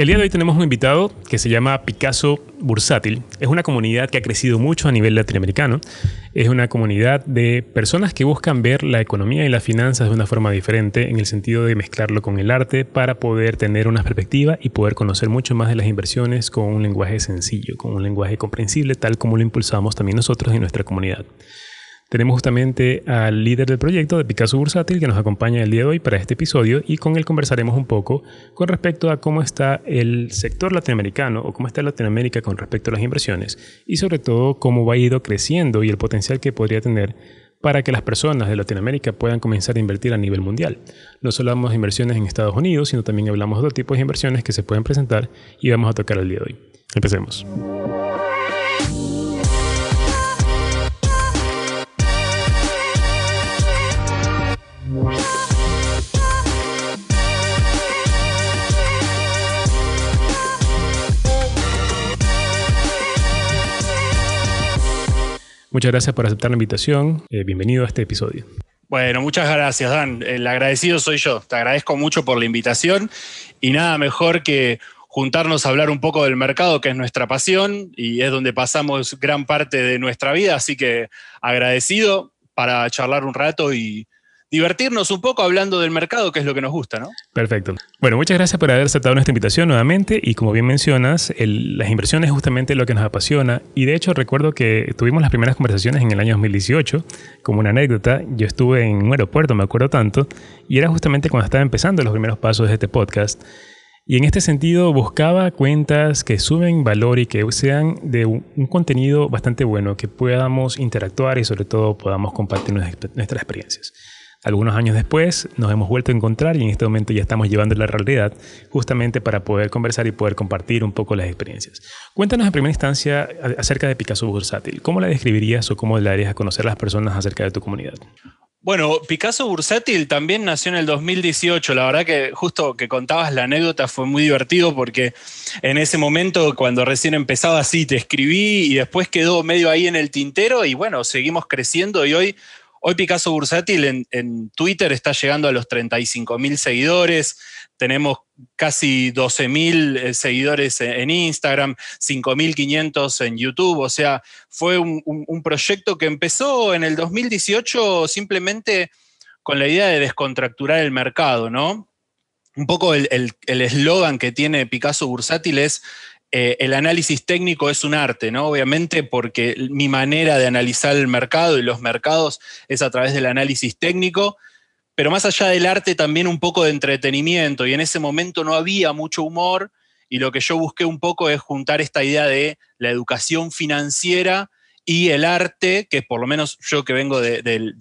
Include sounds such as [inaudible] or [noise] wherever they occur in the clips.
El día de hoy tenemos un invitado que se llama Picasso Bursátil. Es una comunidad que ha crecido mucho a nivel latinoamericano. Es una comunidad de personas que buscan ver la economía y las finanzas de una forma diferente en el sentido de mezclarlo con el arte para poder tener una perspectiva y poder conocer mucho más de las inversiones con un lenguaje sencillo, con un lenguaje comprensible, tal como lo impulsamos también nosotros en nuestra comunidad. Tenemos justamente al líder del proyecto de Picasso Bursátil que nos acompaña el día de hoy para este episodio y con él conversaremos un poco con respecto a cómo está el sector latinoamericano o cómo está Latinoamérica con respecto a las inversiones y sobre todo cómo va ido creciendo y el potencial que podría tener para que las personas de Latinoamérica puedan comenzar a invertir a nivel mundial. No solo hablamos de inversiones en Estados Unidos, sino también hablamos de otros tipos de inversiones que se pueden presentar y vamos a tocar el día de hoy. Empecemos. Muchas gracias por aceptar la invitación. Eh, bienvenido a este episodio. Bueno, muchas gracias, Dan. El agradecido soy yo. Te agradezco mucho por la invitación y nada mejor que juntarnos a hablar un poco del mercado, que es nuestra pasión y es donde pasamos gran parte de nuestra vida. Así que agradecido para charlar un rato y, divertirnos un poco hablando del mercado, que es lo que nos gusta, ¿no? Perfecto. Bueno, muchas gracias por haber aceptado nuestra invitación nuevamente y como bien mencionas, las inversiones es justamente lo que nos apasiona y de hecho recuerdo que tuvimos las primeras conversaciones en el año 2018, como una anécdota, yo estuve en un aeropuerto, me acuerdo tanto, y era justamente cuando estaba empezando los primeros pasos de este podcast. Y en este sentido buscaba cuentas que suben valor y que sean de un contenido bastante bueno, que podamos interactuar y sobre todo podamos compartir nuestras experiencias. Algunos años después nos hemos vuelto a encontrar y en este momento ya estamos llevando la realidad justamente para poder conversar y poder compartir un poco las experiencias. Cuéntanos en primera instancia acerca de Picasso Bursátil. ¿Cómo la describirías o cómo le darías a conocer a las personas acerca de tu comunidad? Bueno, Picasso Bursátil también nació en el 2018. La verdad que justo que contabas la anécdota fue muy divertido porque en ese momento, cuando recién empezaba así, te escribí y después quedó medio ahí en el tintero y bueno, seguimos creciendo y hoy Hoy Picasso Bursátil en, Twitter está llegando a los 35 mil seguidores, tenemos casi 12 mil eh, seguidores en Instagram, 5.500 en YouTube, o sea, fue un, proyecto que empezó en el 2018 simplemente con la idea de descontracturar el mercado, ¿no? Un poco el eslogan que tiene Picasso Bursátil es eh, el análisis técnico es un arte, ¿no? Obviamente porque mi manera de analizar el mercado y los mercados es a través del análisis técnico, pero más allá del arte también un poco de entretenimiento y en ese momento no había mucho humor y lo que yo busqué un poco es juntar esta idea de la educación financiera y el arte, que por lo menos yo que vengo del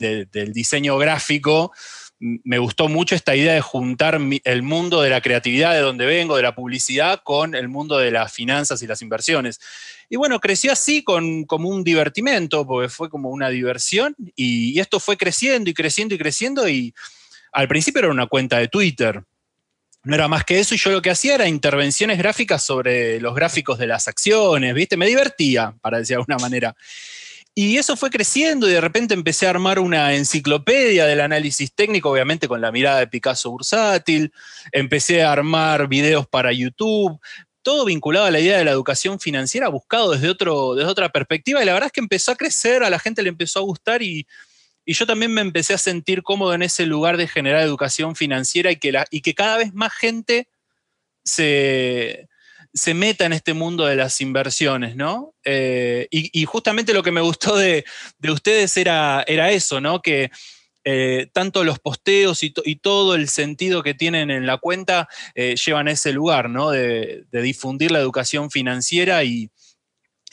diseño gráfico, me gustó mucho esta idea de juntar el mundo de la creatividad de donde vengo, de la publicidad, con el mundo de las finanzas y las inversiones. Y bueno, creció así con, como un divertimento, porque fue como una diversión, y, esto fue creciendo y creciendo y creciendo, y al principio era una cuenta de Twitter. No era más que eso, y yo lo que hacía era intervenciones gráficas sobre los gráficos de las acciones, ¿viste? Me divertía, para decir de alguna manera. Y eso fue creciendo y de repente empecé a armar una enciclopedia del análisis técnico, obviamente con la mirada de Picasso bursátil. Empecé a armar videos para YouTube, todo vinculado a la idea de la educación financiera, buscado desde, otro, desde otra perspectiva. Y la verdad es que empezó a crecer, a la gente le empezó a gustar y, yo también me empecé a sentir cómodo en ese lugar de generar educación financiera y que, la, y que cada vez más gente se, se meta en este mundo de las inversiones, ¿no? Eh, y, justamente lo que me gustó de, ustedes era, era, eso, ¿no? Que eh, tanto los posteos y, todo el sentido que tienen en la cuenta eh, llevan a ese lugar, ¿no? De, difundir la educación financiera y,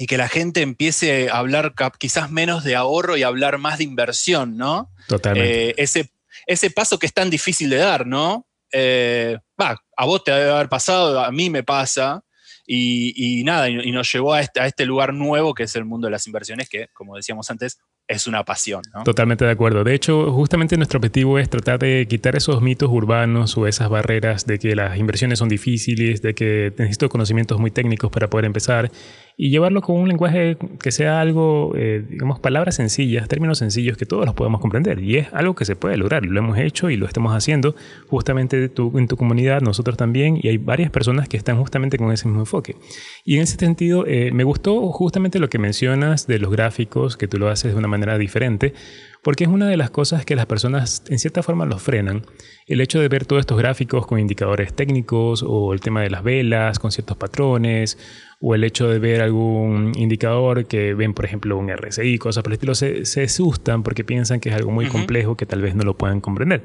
que la gente empiece a hablar quizás menos de ahorro y hablar más de inversión, ¿no? Totalmente. ese, ese paso que es tan difícil de dar, ¿no? Va, a vos te debe haber pasado, a mí me pasa, y, nada, y, nos llevó a este, a este, lugar nuevo que es el mundo de las inversiones, que como decíamos antes, es una pasión. Totalmente de acuerdo. De hecho, justamente nuestro objetivo es tratar de quitar esos mitos urbanos o esas barreras de que las inversiones son difíciles, de que necesito conocimientos muy técnicos para poder empezar y llevarlo con un lenguaje que sea algo, eh, digamos, palabras sencillas, términos sencillos que todos los podamos comprender. Y es algo que se puede lograr. Lo hemos hecho y lo estamos haciendo justamente tú, en tu comunidad, nosotros también, y hay varias personas que están justamente con ese mismo enfoque. Y en ese sentido, eh, me gustó justamente lo que mencionas de los gráficos, que tú lo haces de una manera diferente, porque es una de las cosas que las personas en cierta forma los frenan. El hecho de ver todos estos gráficos con indicadores técnicos o el tema de las velas con ciertos patrones o el hecho de ver algún indicador que ven, por ejemplo, un RSI, cosas por el estilo, se, se asustan porque piensan que es algo muy complejo que tal vez no lo puedan comprender.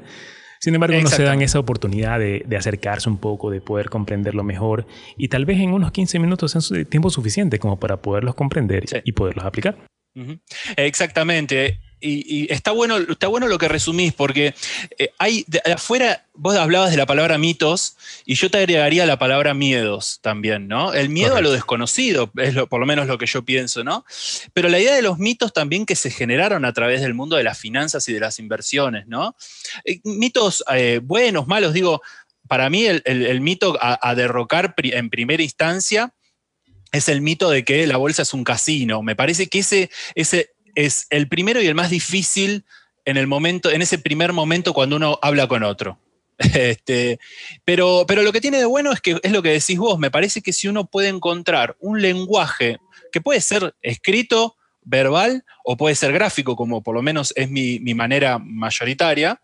Sin embargo, no se dan esa oportunidad de, acercarse un poco, de poder comprenderlo mejor y tal vez en unos 15 minutos es tiempo suficiente como para poderlos comprender y poderlos aplicar. Exactamente y, está, bueno, está bueno lo que resumís, porque eh, hay afuera, vos hablabas de la palabra mitos, y yo te agregaría la palabra miedos también, ¿no? El miedo a lo desconocido, es por lo menos lo que yo pienso, ¿no? Pero la idea de los mitos también que se generaron a través del mundo de las finanzas y de las inversiones, ¿no? Eh, mitos eh, buenos, malos, digo, para mí el, mito a, derrocar en primera instancia es el mito de que la bolsa es un casino. Me parece que ese, es el primero y el más difícil en el momento, en ese primer momento cuando uno habla con otro. [laughs] Este, pero, pero lo que tiene de bueno es que es lo que decís vos, me parece que si uno puede encontrar un lenguaje que puede ser escrito, verbal o puede ser gráfico, como por lo menos es mi, manera mayoritaria,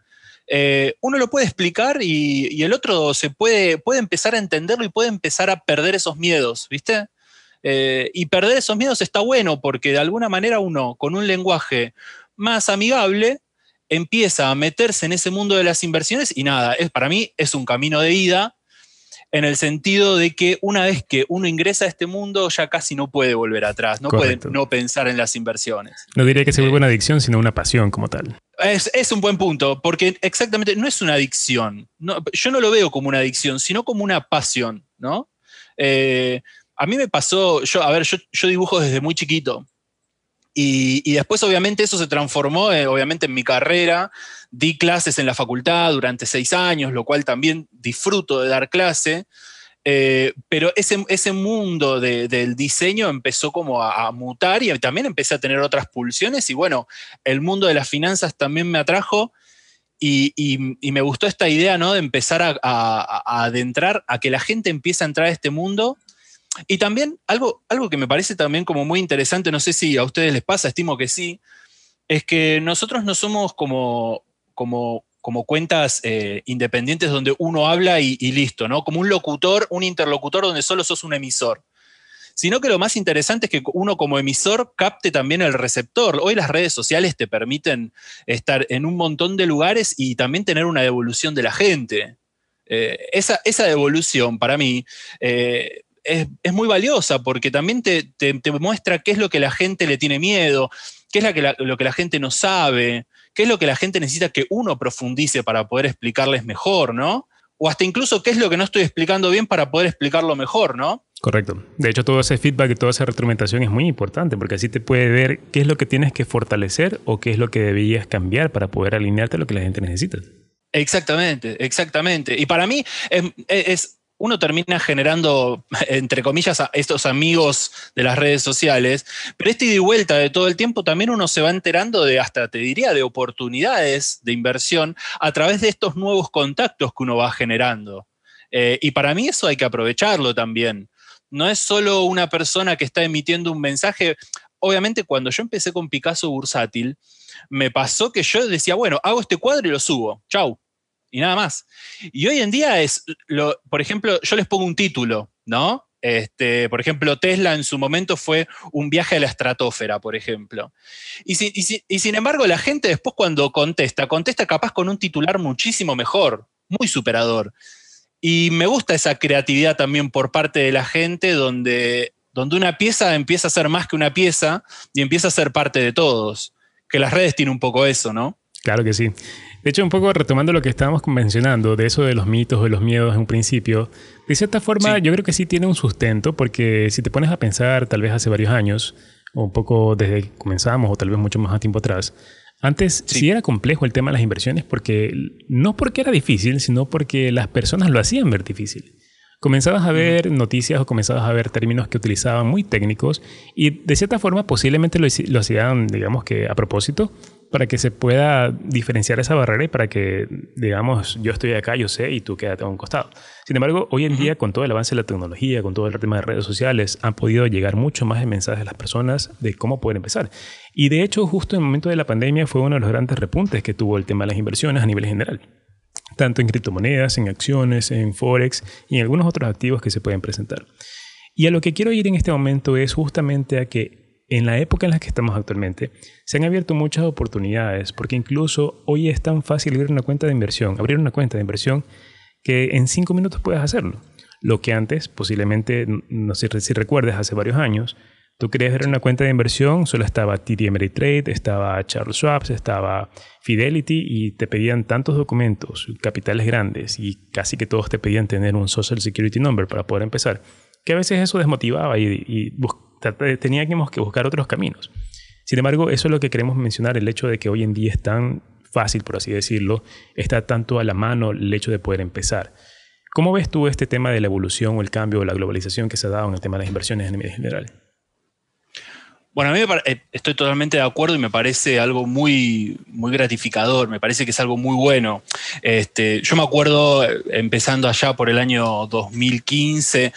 eh, uno lo puede explicar y, el otro se puede, puede empezar a entenderlo y puede empezar a perder esos miedos, ¿viste? Eh, y perder esos miedos está bueno porque de alguna manera uno con un lenguaje más amigable empieza a meterse en ese mundo de las inversiones y nada, es, para mí es un camino de ida en el sentido de que una vez que uno ingresa a este mundo ya casi no puede volver atrás, no puede no pensar en las inversiones. No diría que se vuelva una adicción, sino una pasión como tal. Es, un buen punto, porque exactamente no es una adicción. yo no lo veo como una adicción, sino como una pasión, ¿no? Eh, a mí me pasó, yo, a ver, yo, dibujo desde muy chiquito. Y, después, obviamente, eso se transformó, eh, obviamente, en mi carrera. Di clases en la facultad durante seis años, lo cual también disfruto de dar clase. Eh, pero ese, ese mundo del diseño empezó como a, mutar y también empecé a tener otras pulsiones. Y bueno, el mundo de las finanzas también me atrajo. Y, me gustó esta idea, ¿no? De empezar a, a, adentrar, a que la gente empiece a entrar a este mundo y también algo, algo que me parece también como muy interesante, no sé si a ustedes les pasa, estimo que sí, es que nosotros no somos como, como, como cuentas eh, independientes donde uno habla y, listo, ¿no? Como un locutor, un interlocutor donde solo sos un emisor. Sino que lo más interesante es que uno como emisor capte también el receptor. Hoy las redes sociales te permiten estar en un montón de lugares y también tener una devolución de la gente. Eh, esa, esa, devolución para mí eh, es, muy valiosa porque también te, muestra qué es lo que la gente le tiene miedo, qué es lo que la gente no sabe, qué es lo que la gente necesita que uno profundice para poder explicarles mejor, ¿no? O hasta incluso qué es lo que no estoy explicando bien para poder explicarlo mejor, ¿no? Correcto. De hecho, todo ese feedback y toda esa retroalimentación es muy importante porque así te puede ver qué es lo que tienes que fortalecer o qué es lo que deberías cambiar para poder alinearte a lo que la gente necesita. Exactamente, exactamente. Y para mí es uno termina generando, entre comillas, a estos amigos de las redes sociales, pero este ida y vuelta de todo el tiempo también uno se va enterando de, hasta te diría, de oportunidades de inversión a través de estos nuevos contactos que uno va generando. Eh, y para mí eso hay que aprovecharlo también. No es solo una persona que está emitiendo un mensaje. Obviamente cuando yo empecé con Picasso Bursátil, me pasó que yo decía, bueno, hago este cuadro y lo subo. Chau y nada más. Y hoy en día es, lo, por ejemplo, yo les pongo un título, ¿no? Este, por ejemplo, Tesla en su momento fue un viaje a la estratosfera, por ejemplo. Y, sin embargo, la gente después cuando contesta, contesta capaz con un titular muchísimo mejor, muy superador. Y me gusta esa creatividad también por parte de la gente donde, donde una pieza empieza a ser más que una pieza y empieza a ser parte de todos. Que las redes tienen un poco eso, ¿no? Claro que sí. De hecho, un poco retomando lo que estábamos mencionando, de eso de los mitos, de los miedos en un principio, de cierta forma yo creo que sí tiene un sustento, porque si te pones a pensar, tal vez hace varios años, un poco desde que comenzamos o tal vez mucho más tiempo atrás, antes sí. era complejo el tema de las inversiones porque no porque era difícil, sino porque las personas lo hacían ver difícil. Comenzabas a ver noticias o comenzabas a ver términos que utilizaban muy técnicos y de cierta forma posiblemente lo, lo hacían, digamos que a propósito, para que se pueda diferenciar esa barrera y para que, digamos, yo estoy acá, yo sé, y tú quédate a un costado. Sin embargo, hoy en día, con todo el avance de la tecnología, con todo el tema de redes sociales, han podido llegar mucho más mensajes a las personas de cómo poder empezar. Y de hecho, justo en el momento de la pandemia fue uno de los grandes repuntes que tuvo el tema de las inversiones a nivel general. Tanto en criptomonedas, en acciones, en forex y en algunos otros activos que se pueden presentar. Y a lo que quiero ir en este momento es justamente a que en la época en la que estamos actualmente, se han abierto muchas oportunidades, porque incluso hoy es tan fácil abrir una cuenta de inversión, abrir una cuenta de inversión, que en cinco minutos puedes hacerlo. Lo que antes, posiblemente, no sé si recuerdes, hace varios años, tú querías abrir una cuenta de inversión, solo estaba TD Ameritrade, estaba Charles Schwab, estaba Fidelity y te pedían tantos documentos, capitales grandes y casi que todos te pedían tener un Social Security Number para poder empezar, que a veces eso desmotivaba y, y teníamos que buscar otros caminos. Sin embargo, eso es lo que queremos mencionar, el hecho de que hoy en día es tan fácil, por así decirlo, está tanto a la mano el hecho de poder empezar. ¿Cómo ves tú este tema de la evolución o el cambio o la globalización que se ha dado en el tema de las inversiones en general? Bueno, a mí eh, estoy totalmente de acuerdo y me parece algo muy, muy gratificador, me parece que es algo muy bueno. Este, yo me acuerdo eh, empezando allá por el año 2015,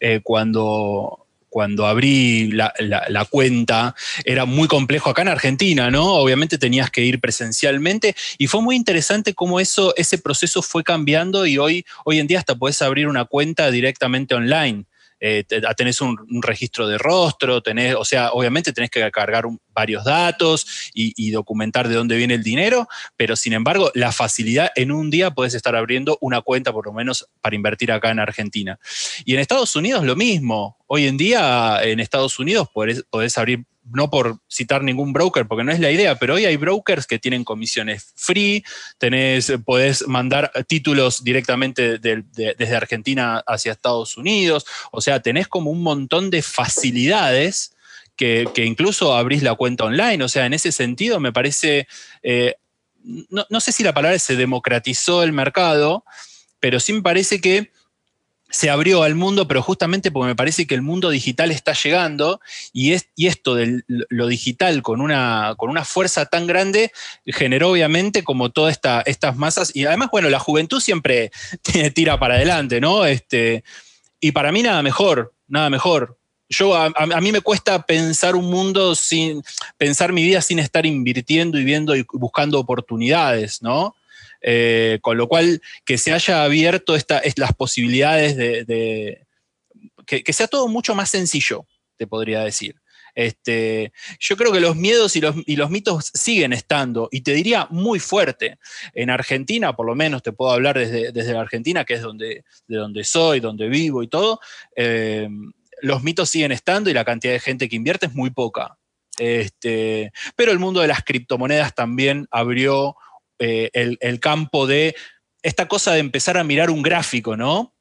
eh, cuando cuando abrí la, cuenta, era muy complejo acá en Argentina, ¿no? Obviamente tenías que ir presencialmente y fue muy interesante cómo eso, ese proceso fue cambiando y hoy, hoy en día hasta puedes abrir una cuenta directamente online. Eh, tenés un, registro de rostro, tenés, o sea, obviamente tenés que cargar varios datos y, documentar de dónde viene el dinero, pero sin embargo, la facilidad en un día puedes estar abriendo una cuenta, por lo menos, para invertir acá en Argentina. Y en Estados Unidos lo mismo. Hoy en día, en Estados Unidos, podés abrir no por citar ningún broker, porque no es la idea, pero hoy hay brokers que tienen comisiones free, tenés, podés mandar títulos directamente desde Argentina hacia Estados Unidos, o sea, tenés como un montón de facilidades que, incluso abrís la cuenta online, o sea, en ese sentido me parece, eh, no, no sé si la palabra se democratizó el mercado, pero sí me parece que se abrió al mundo, pero justamente porque me parece que el mundo digital está llegando y, es, y esto de lo digital con una, con una fuerza tan grande generó obviamente como todas esta, estas masas y además, bueno, la juventud siempre [laughs] tira para adelante, ¿no? Este, y para mí nada mejor, nada mejor. Yo, a, a, mí me cuesta pensar un mundo sin, pensar mi vida sin estar invirtiendo y viendo y buscando oportunidades, ¿no? Eh, con lo cual, que se haya abierto esta, las posibilidades de, que, sea todo mucho más sencillo, te podría decir. Este, yo creo que los miedos y los, y los, mitos siguen estando, y te diría muy fuerte. En Argentina, por lo menos te puedo hablar desde, desde la Argentina, que es donde, de donde soy, donde vivo y todo, eh, los mitos siguen estando y la cantidad de gente que invierte es muy poca. Este, pero el mundo de las criptomonedas también abrió eh, el, campo de esta cosa de empezar a mirar un gráfico, ¿no?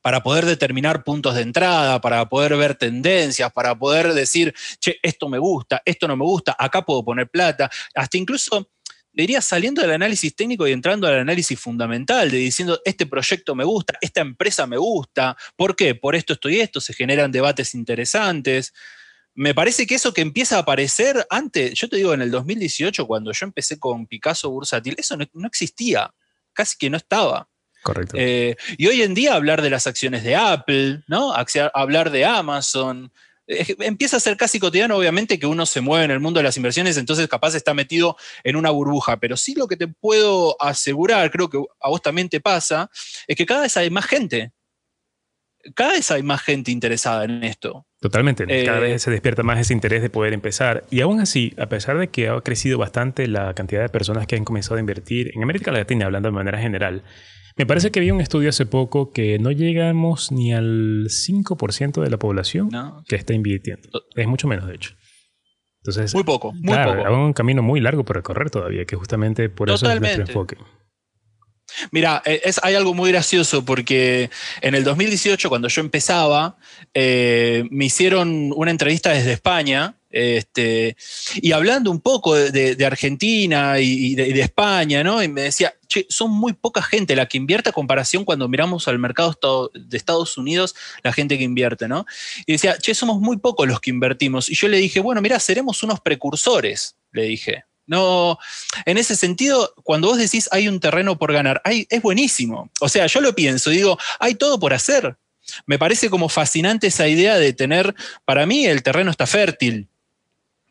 Para poder determinar puntos de entrada, para poder ver tendencias, para poder decir, che, esto me gusta, esto no me gusta, acá puedo poner plata, hasta incluso diría saliendo del análisis técnico y entrando al análisis fundamental, de diciendo, este proyecto me gusta, esta empresa me gusta, ¿por qué? Por esto, esto y esto, se generan debates interesantes me parece que eso que empieza a aparecer antes, yo te digo, en el 2018, cuando yo empecé con Picasso Bursátil, eso no, existía, casi que no estaba. Correcto. Eh, y hoy en día hablar de las acciones de Apple, ¿no? Hablar de Amazon, empieza a ser casi cotidiano, obviamente, que uno se mueve en el mundo de las inversiones, entonces capaz está metido en una burbuja. Pero sí lo que te puedo asegurar, creo que a vos también te pasa, es que cada vez hay más gente. Cada vez hay más gente interesada en esto. Totalmente, cada vez eh, se despierta más ese interés de poder empezar. Y aún así, a pesar de que ha crecido bastante la cantidad de personas que han comenzado a invertir en América Latina, hablando de manera general, me parece que había un estudio hace poco que no llegamos ni al 5% de la población que está invirtiendo. Es mucho menos, de hecho. Entonces, muy poco, muy poco. Hay un camino muy largo por recorrer todavía, que justamente por eso es nuestro enfoque. Mira, eh, hay algo muy gracioso porque en el 2018, cuando yo empezaba, eh, me hicieron una entrevista desde España Este, y hablando un poco de, Argentina y, de, España, ¿no? Y me decía, che, son muy poca gente la que invierte a comparación cuando miramos al mercado de Estados Unidos, la gente que invierte, ¿no? Y decía, che, somos muy pocos los que invertimos. Y yo le dije, bueno, mira, seremos unos precursores, le dije. No, en ese sentido, cuando vos decís hay un terreno por ganar, hay, es buenísimo. O sea, yo lo pienso, digo, hay todo por hacer. Me parece como fascinante esa idea de tener, para mí el terreno está fértil.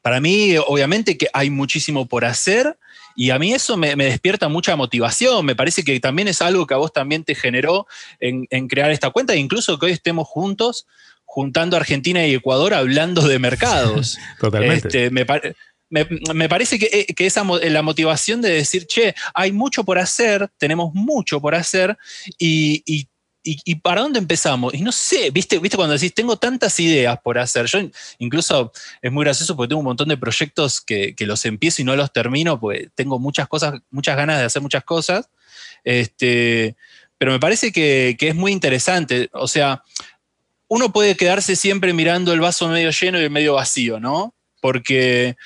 Para mí, obviamente, que hay muchísimo por hacer y a mí eso me, despierta mucha motivación. Me parece que también es algo que a vos también te generó en, crear esta cuenta, e incluso que hoy estemos juntos, juntando Argentina y Ecuador, hablando de mercados. [laughs] Totalmente. Este, me, me, parece que, eh, que, esa la motivación de decir, che, hay mucho por hacer, tenemos mucho por hacer y, para dónde empezamos? Y no sé, ¿viste, ¿viste cuando decís, tengo tantas ideas por hacer? Yo incluso es muy gracioso porque tengo un montón de proyectos que, los empiezo y no los termino, pues tengo muchas cosas, muchas ganas de hacer muchas cosas. Este, pero me parece que, que es muy interesante. O sea, uno puede quedarse siempre mirando el vaso medio lleno y el medio vacío, ¿no? Porque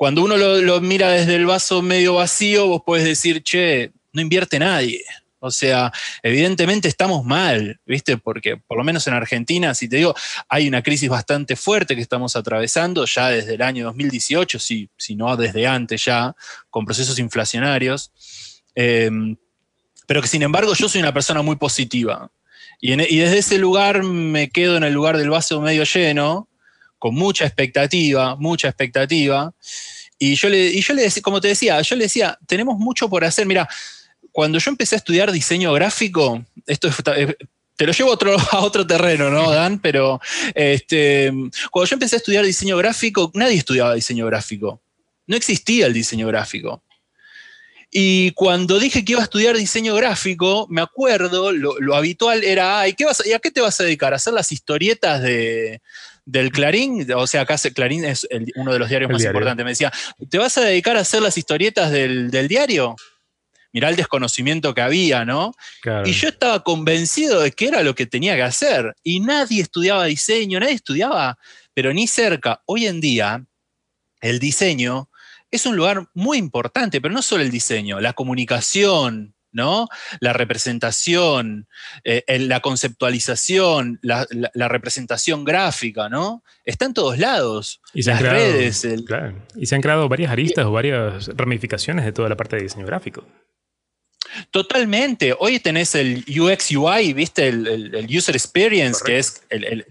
cuando uno lo, mira desde el vaso medio vacío, vos podés decir, che, no invierte nadie. O sea, evidentemente estamos mal, ¿viste? Porque por lo menos en Argentina, si te digo, hay una crisis bastante fuerte que estamos atravesando ya desde el año 2018, si, si no desde antes ya, con procesos inflacionarios. Em, pero que sin embargo yo soy una persona muy positiva. Y, y, desde ese lugar me quedo en el lugar del vaso medio lleno, con mucha expectativa, mucha expectativa. Y yo le, y yo le decía, como te decía, yo le decía, tenemos mucho por hacer. Mira, cuando yo empecé a estudiar diseño gráfico, esto eh, te lo llevo a otro, [laughs] a otro terreno, ¿no, Dan? Pero este, cuando yo empecé a estudiar diseño gráfico, nadie estudiaba diseño gráfico. No existía el diseño gráfico. Y cuando dije que iba a estudiar diseño gráfico, me acuerdo, lo, habitual era, ¿y, qué vas ¿y a qué te vas a dedicar? ¿A hacer las historietas de, del Clarín, o sea, acá Clarín es uno de los diarios más importantes, me decía, ¿te vas a dedicar a hacer las historietas del, diario? Mirá el desconocimiento que había, ¿no? Y yo estaba convencido de que era lo que tenía que hacer. Y nadie estudiaba diseño, nadie estudiaba, pero ni cerca. Hoy en día, el diseño es un lugar muy importante, pero no solo el diseño, la comunicación, ¿no? La representación, eh, la conceptualización, la, representación gráfica, ¿no? Está en todos lados. Y se, han creado, redes, y se han creado varias aristas o varias ramificaciones de toda la parte de diseño gráfico. Totalmente. Hoy tenés el UX UI, ¿viste? El, User Experience, que es el,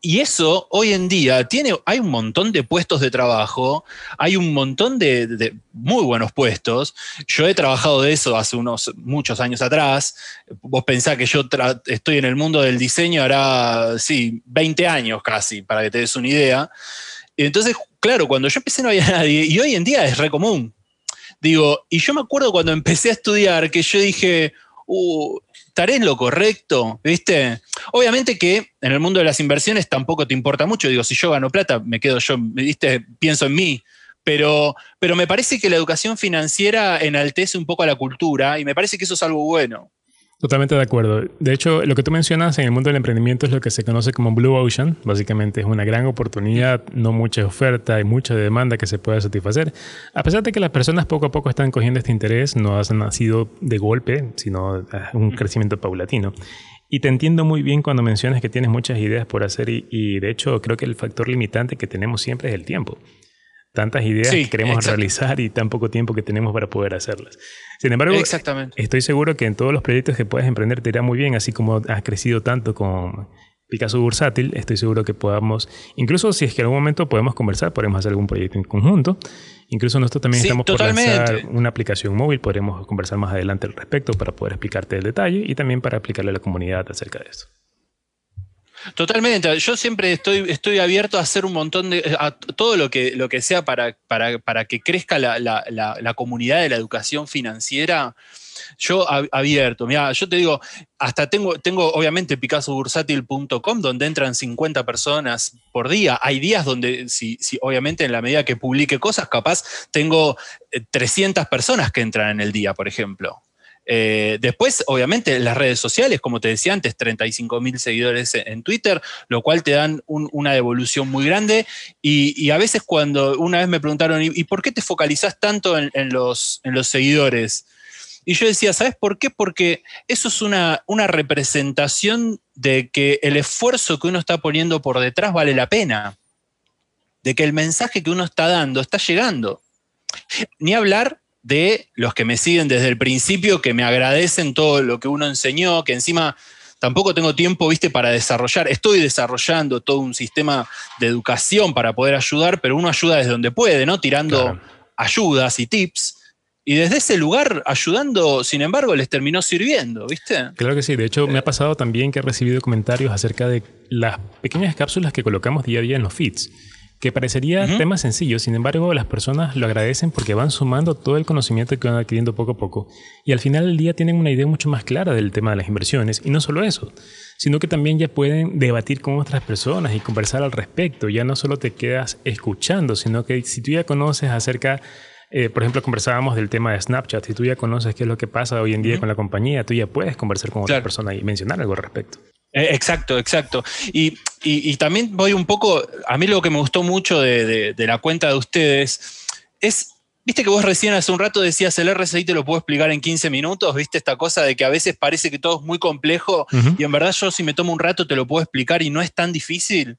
Y eso hoy en día tiene. Hay un montón de puestos de trabajo, hay un montón de, muy buenos puestos. Yo he trabajado de eso hace unos muchos años atrás. Vos pensás que yo estoy en el mundo del diseño hará, sí, 20 años casi, para que te des una idea. Entonces, claro, cuando yo empecé no había [laughs] nadie, y hoy en día es re común. Digo, y yo me acuerdo cuando empecé a estudiar que yo dije, uh, ¿estaré en lo correcto? ¿Viste? Obviamente que en el mundo de las inversiones tampoco te importa mucho. Digo, si yo gano plata, me quedo yo, ¿viste? Pienso en mí. Pero, pero me parece que la educación financiera enaltece un poco a la cultura y me parece que eso es algo bueno. Totalmente de acuerdo. De hecho, lo que tú mencionas en el mundo del emprendimiento es lo que se conoce como Blue Ocean. Básicamente es una gran oportunidad, no mucha oferta y mucha demanda que se pueda satisfacer. A pesar de que las personas poco a poco están cogiendo este interés, no ha nacido de golpe, sino un crecimiento paulatino. Y te entiendo muy bien cuando mencionas que tienes muchas ideas por hacer y, y de hecho creo que el factor limitante que tenemos siempre es el tiempo tantas ideas que queremos realizar y tan poco tiempo que tenemos para poder hacerlas. Sin embargo, estoy seguro que en todos los proyectos que puedas emprender te irá muy bien, así como has crecido tanto con Picasso Bursátil, estoy seguro que podamos, incluso si es que en algún momento podemos conversar, podemos hacer algún proyecto en conjunto. Incluso nosotros también estamos por lanzar una aplicación móvil, podremos conversar más adelante al respecto para poder explicarte el detalle y también para explicarle a la comunidad acerca de esto. Totalmente. Yo siempre estoy, estoy abierto a hacer un montón de. a todo lo que, lo que sea para, para, que crezca la, comunidad de la educación financiera. Yo abierto. Mira, yo te digo, hasta tengo, tengo obviamente picassobursátil.com, donde entran 50 personas por día. Hay días donde, si, si, obviamente en la medida que publique cosas, capaz tengo 300 eh, personas que entran en el día, por ejemplo. Eh, después, obviamente, las redes sociales, como te decía antes, 35 mil seguidores en Twitter, lo cual te dan una devolución muy grande. Y, a veces cuando una vez me preguntaron, ¿y, por qué te focalizás tanto en, los, seguidores? Y yo decía, ¿sabes por qué? Porque eso es una, representación de que el esfuerzo que uno está poniendo por detrás vale la pena, de que el mensaje que uno está dando está llegando. Ni hablar de los que me siguen desde el principio, que me agradecen todo lo que uno enseñó, que encima tampoco tengo tiempo, viste, para desarrollar. Estoy desarrollando todo un sistema de educación para poder ayudar, pero uno ayuda desde donde puede, ¿no? Tirando ayudas y tips. Y desde ese lugar, ayudando, sin embargo, les terminó sirviendo, ¿viste? Claro que sí. De hecho, me ha pasado también que he recibido comentarios acerca de las pequeñas cápsulas que colocamos día a día en los feeds que parecería tema sencillo, sin embargo las personas lo agradecen porque van sumando todo el conocimiento que van adquiriendo poco a poco. Y al final del día tienen una idea mucho más clara del tema de las inversiones. Y no solo eso, sino que también ya pueden debatir con otras personas y conversar al respecto, ya no solo te quedas escuchando, sino que si tú ya conoces acerca eh, por ejemplo, conversábamos del tema de Snapchat. Si tú ya conoces qué es lo que pasa hoy en día con la compañía, tú ya puedes conversar con otra persona y mencionar algo al respecto. Eh, exacto, exacto. Y, también voy un poco, a mí lo que me gustó mucho de, la cuenta de ustedes es, viste que vos recién hace un rato decías, el RSI te lo puedo explicar en 15 minutos, viste esta cosa de que a veces parece que todo es muy complejo y en verdad yo si me tomo un rato te lo puedo explicar y no es tan difícil.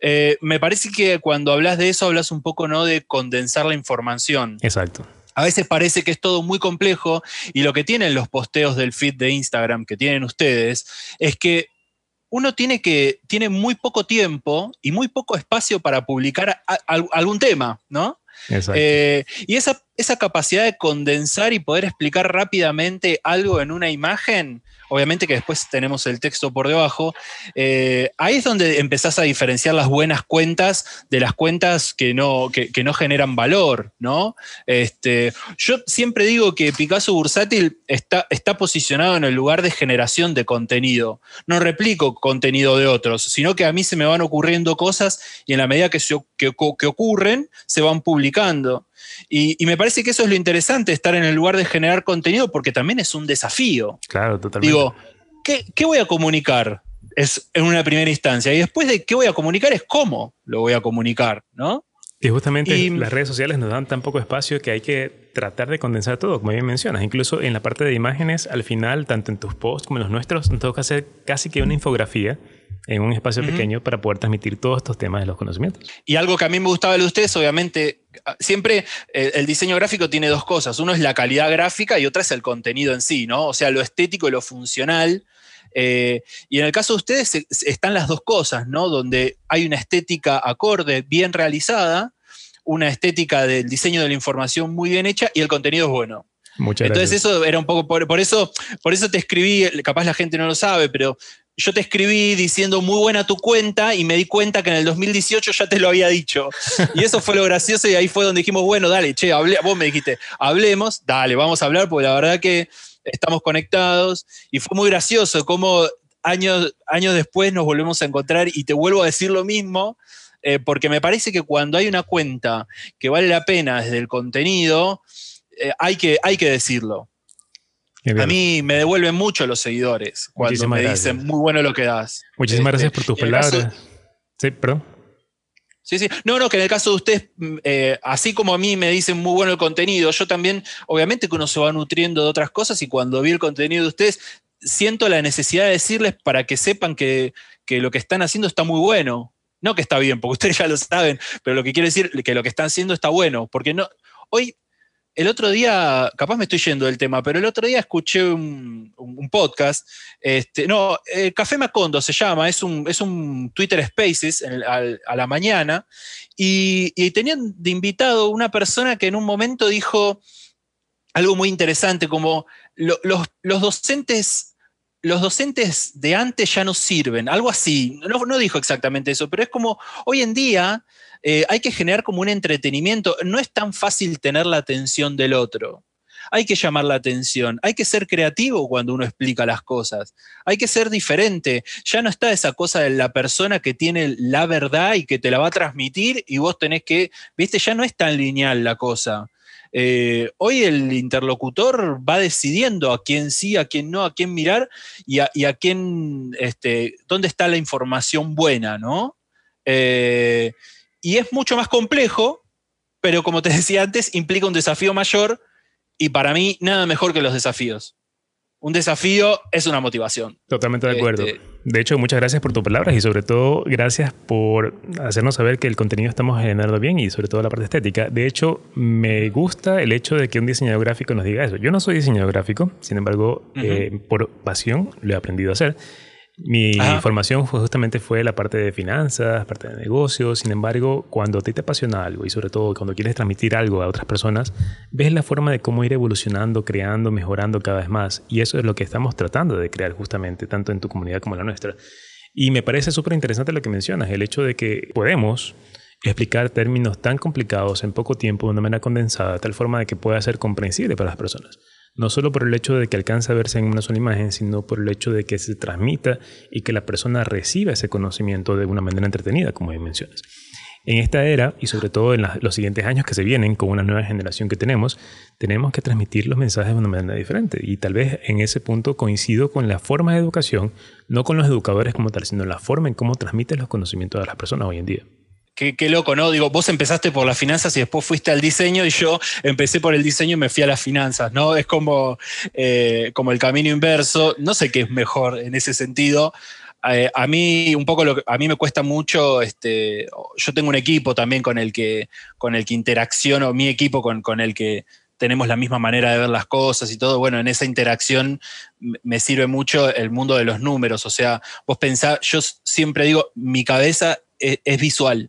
Eh, me parece que cuando hablas de eso hablas un poco ¿no? de condensar la información. Exacto. A veces parece que es todo muy complejo y lo que tienen los posteos del feed de Instagram que tienen ustedes es que uno tiene que tiene muy poco tiempo y muy poco espacio para publicar algún tema, ¿no? Eh, y esa, esa capacidad de condensar y poder explicar rápidamente algo en una imagen obviamente que después tenemos el texto por debajo, eh, ahí es donde empezás a diferenciar las buenas cuentas de las cuentas que no, no generan valor, ¿no? Este, yo siempre digo que Picasso Bursátil está, está posicionado en el lugar de generación de contenido. No replico contenido de otros, sino que a mí se me van ocurriendo cosas y en la medida que, que ocurren, se van publicando. Y, me parece que eso es lo interesante, estar en el lugar de generar contenido, porque también es un desafío. Claro, totalmente. Digo, ¿qué, voy a comunicar? Es en una primera instancia. Y después de qué voy a comunicar es cómo lo voy a comunicar, ¿no? Y justamente las redes sociales nos dan tan poco espacio que hay que tratar de condensar todo, como bien mencionas. Incluso en la parte de imágenes, al final, tanto en tus posts como en los nuestros, nos toca hacer casi que una infografía en un espacio pequeño para poder transmitir todos estos temas de los conocimientos. Y algo que a mí me gustaba de ustedes, obviamente, ah, siempre eh, el diseño gráfico tiene dos cosas. Uno es la calidad gráfica y otra es el contenido en sí, ¿no? O sea, lo estético y lo funcional. Eh, y en el caso de ustedes están las dos cosas, ¿no? Donde hay una estética acorde, bien realizada, una estética del diseño de la información muy bien hecha y el contenido es bueno. Muchas Entonces eso era un poco, por, eso, por eso te escribí, capaz la gente no lo sabe, pero yo te escribí diciendo muy buena tu cuenta y me di cuenta que en el 2018 ya te lo había dicho. [laughs] Y eso fue lo gracioso y ahí fue donde dijimos, bueno, dale, che, vos me dijiste, hablemos, dale, vamos a hablar, porque la verdad que estamos conectados y fue muy gracioso cómo años, años después nos volvemos a encontrar y te vuelvo a decir lo mismo. Eh, porque me parece que cuando hay una cuenta que vale la pena desde el contenido, eh, hay, que, hay que decirlo. A mí me devuelven mucho los seguidores cuando me dicen muy bueno lo que das. Muchísimas gracias por tus este, palabras. sí, perdón. Sí, sí. No, no, que en el caso de ustedes, mm, eh, así como a mí me dicen muy bueno el contenido, yo también, obviamente que uno se va nutriendo de otras cosas y cuando vi el contenido de ustedes, siento la necesidad de decirles para que sepan que, que lo que están haciendo está muy bueno. No que está bien, porque [laughs] ustedes ya lo saben, pero lo que quiero decir que lo que están haciendo está bueno, porque no, hoy el otro día, capaz me estoy yendo del tema, pero el otro día escuché un, podcast, este, no, eh, Café Macondo se llama, es un, es un Twitter Spaces a la mañana, y, tenían de invitado una persona que en un momento dijo algo muy interesante, como los, docentes los docentes de antes ya no sirven, algo así. No, no, dijo exactamente eso, pero es como hoy en día eh, hay que generar como un entretenimiento. No es tan fácil tener la atención del otro. Hay que llamar la atención, hay que ser creativo cuando uno explica las cosas, hay que ser diferente. Ya no está esa cosa de la persona que tiene la verdad y que te la va a transmitir y vos tenés que, viste, ya no es tan lineal la cosa. eh, hoy el interlocutor va decidiendo a quién sí, a quién no, a quién mirar y a, quién, este, dónde está la información buena, ¿no? Eh, y es mucho más complejo, pero como te decía antes, implica un desafío mayor y para mí nada mejor que los desafíos un desafío es una motivación. Totalmente de acuerdo. Este, de hecho, muchas gracias por tus palabras y sobre todo gracias por hacernos saber que el contenido estamos generando bien y sobre todo la parte estética. De hecho, me gusta el hecho de que un diseñador gráfico nos diga eso. Yo no soy diseñador gráfico, sin embargo, eh, por pasión lo he aprendido a hacer. Mi formación fue, justamente fue la parte de finanzas, parte de negocios. Sin embargo, cuando a ti te apasiona algo y sobre todo cuando quieres transmitir algo a otras personas, ves la forma de cómo ir evolucionando, creando, mejorando cada vez más. Y eso es lo que estamos tratando de crear justamente, tanto en tu comunidad como en la nuestra. Y me parece súper interesante lo que mencionas, el hecho de que podemos explicar términos tan complicados en poco tiempo de una manera condensada, de tal forma de que pueda ser comprensible para las personas no solo por el hecho de que alcance a verse en una sola imagen, sino por el hecho de que se transmita y que la persona reciba ese conocimiento de una manera entretenida, como mencionas. En esta era, y sobre todo en los siguientes años que se vienen, con una nueva generación que tenemos, tenemos que transmitir los mensajes de una manera diferente. Y tal vez en ese punto coincido con la forma de educación, no con los educadores como tal, sino la forma en cómo transmites los conocimientos a las personas hoy en día. Qué, loco, ¿no? Digo, vos empezaste por las finanzas y después fuiste al diseño y yo empecé por el diseño y me fui a las finanzas, ¿no? Es como, eh, como el camino inverso. No sé qué es mejor en ese sentido. Eh, a mí un poco a mí me cuesta mucho, este, yo tengo un equipo también con el que, con el que interacciono, mi equipo con, con el que tenemos la misma manera de ver las cosas y todo, bueno, en esa interacción me sirve mucho el mundo de los números, o sea, vos pensás, yo siempre digo, mi cabeza e, es visual,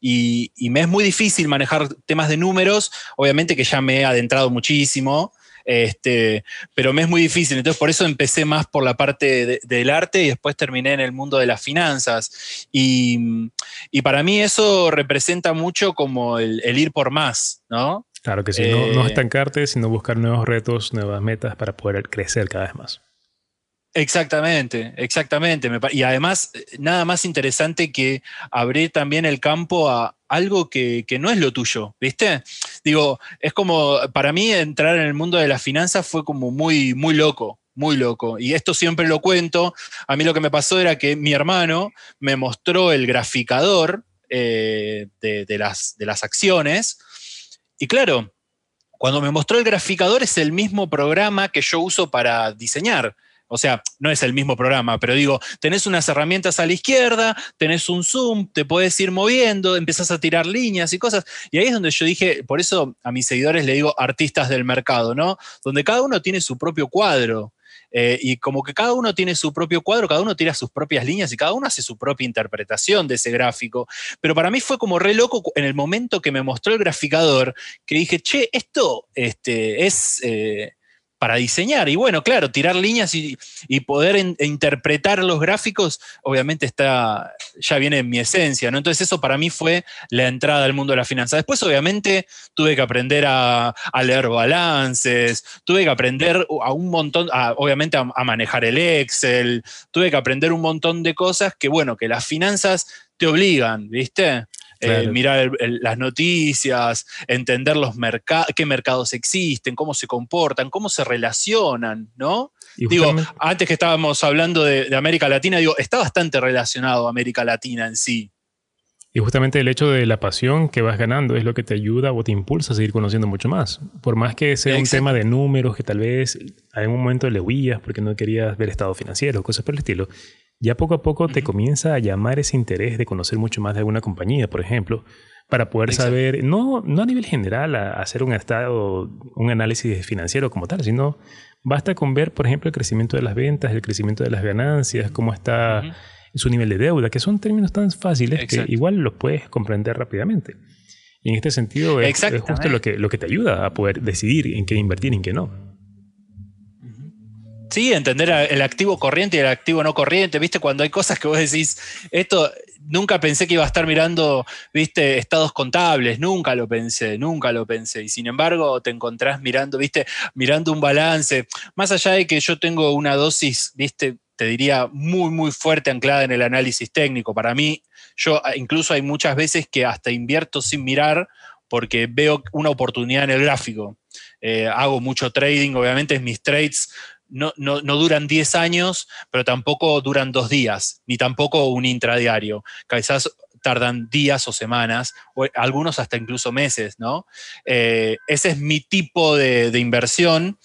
y, me es muy difícil manejar temas de números, obviamente que ya me he adentrado muchísimo, este, pero me es muy difícil. Entonces, por eso empecé más por la parte del arte y después terminé en el mundo de las finanzas. Y, para mí eso representa mucho como el, ir por más, ¿no? Claro que sí, no, no eh, estancarte, sino buscar nuevos retos, nuevas metas para poder crecer cada vez más. Exactamente, exactamente. Y además, eh, nada más interesante que abrir también el campo a algo que, no es lo tuyo, ¿viste? Digo, es como, para mí entrar en el mundo de las finanzas fue como muy, muy loco, muy loco. Y esto siempre lo cuento. A mí lo que me pasó era que mi hermano me mostró el graficador eh, de, las, de las acciones. Y claro, cuando me mostró el graficador es el mismo programa que yo uso para diseñar. O sea, no es el mismo programa, pero digo, tenés unas herramientas a la izquierda, tenés un zoom, te puedes ir moviendo, empezás a tirar líneas y cosas. Y ahí es donde yo dije, por eso a mis seguidores le digo artistas del mercado, ¿no? Donde cada uno tiene su propio cuadro. Eh, y como que cada uno tiene su propio cuadro, cada uno tira sus propias líneas y cada uno hace su propia interpretación de ese gráfico. Pero para mí fue como re loco en el momento que me mostró el graficador, que dije, che, esto este, es... Eh, para diseñar. Y bueno, claro, tirar líneas y, poder interpretar los gráficos, obviamente está, ya viene en mi esencia, ¿no? Entonces eso para mí fue la entrada al mundo de la finanza. Después, obviamente, tuve que aprender a, leer balances, tuve que aprender a un montón, obviamente, a, a manejar el Excel, tuve que aprender un montón de cosas que, bueno, que las finanzas te obligan, ¿viste? Eh, mirar las noticias, entender los qué mercados existen, cómo se comportan, cómo se relacionan, ¿no? Digo, antes que estábamos hablando de, América Latina, digo, está bastante relacionado América Latina en sí. Y justamente el hecho de la pasión que vas ganando es lo que te ayuda o te impulsa a seguir conociendo mucho más. Por más que sea un tema de números que tal vez en un momento le huías porque no querías ver estado financiero, cosas por el estilo, ya poco a poco te comienza a llamar ese interés de conocer mucho más de alguna compañía, por ejemplo, para poder saber, no, no a nivel general, a, hacer un estado, un análisis financiero como tal, sino basta con ver, por ejemplo, el crecimiento de las ventas, el crecimiento de las ganancias, cómo está su nivel de deuda, que son términos tan fáciles que igual los puedes comprender rápidamente. Y en este sentido es, es justo lo que, lo que te ayuda a poder decidir en qué invertir y en qué no. Sí, entender el activo corriente y el activo no corriente, ¿viste? Cuando hay cosas que vos decís, esto nunca pensé que iba a estar mirando, ¿viste? Estados contables, nunca lo pensé, nunca lo pensé. Y sin embargo, te encontrás mirando, ¿viste? Mirando un balance. Más allá de que yo tengo una dosis, ¿viste? Te diría muy, muy fuerte anclada en el análisis técnico. Para mí, yo incluso hay muchas veces que hasta invierto sin mirar porque veo una oportunidad en el gráfico. Eh, hago mucho trading, obviamente mis trades no, duran 10 años, pero tampoco duran dos días, ni tampoco un intradiario. Quizás tardan días o semanas, o algunos hasta incluso meses, ¿no? Eh, ese es mi tipo de inversión.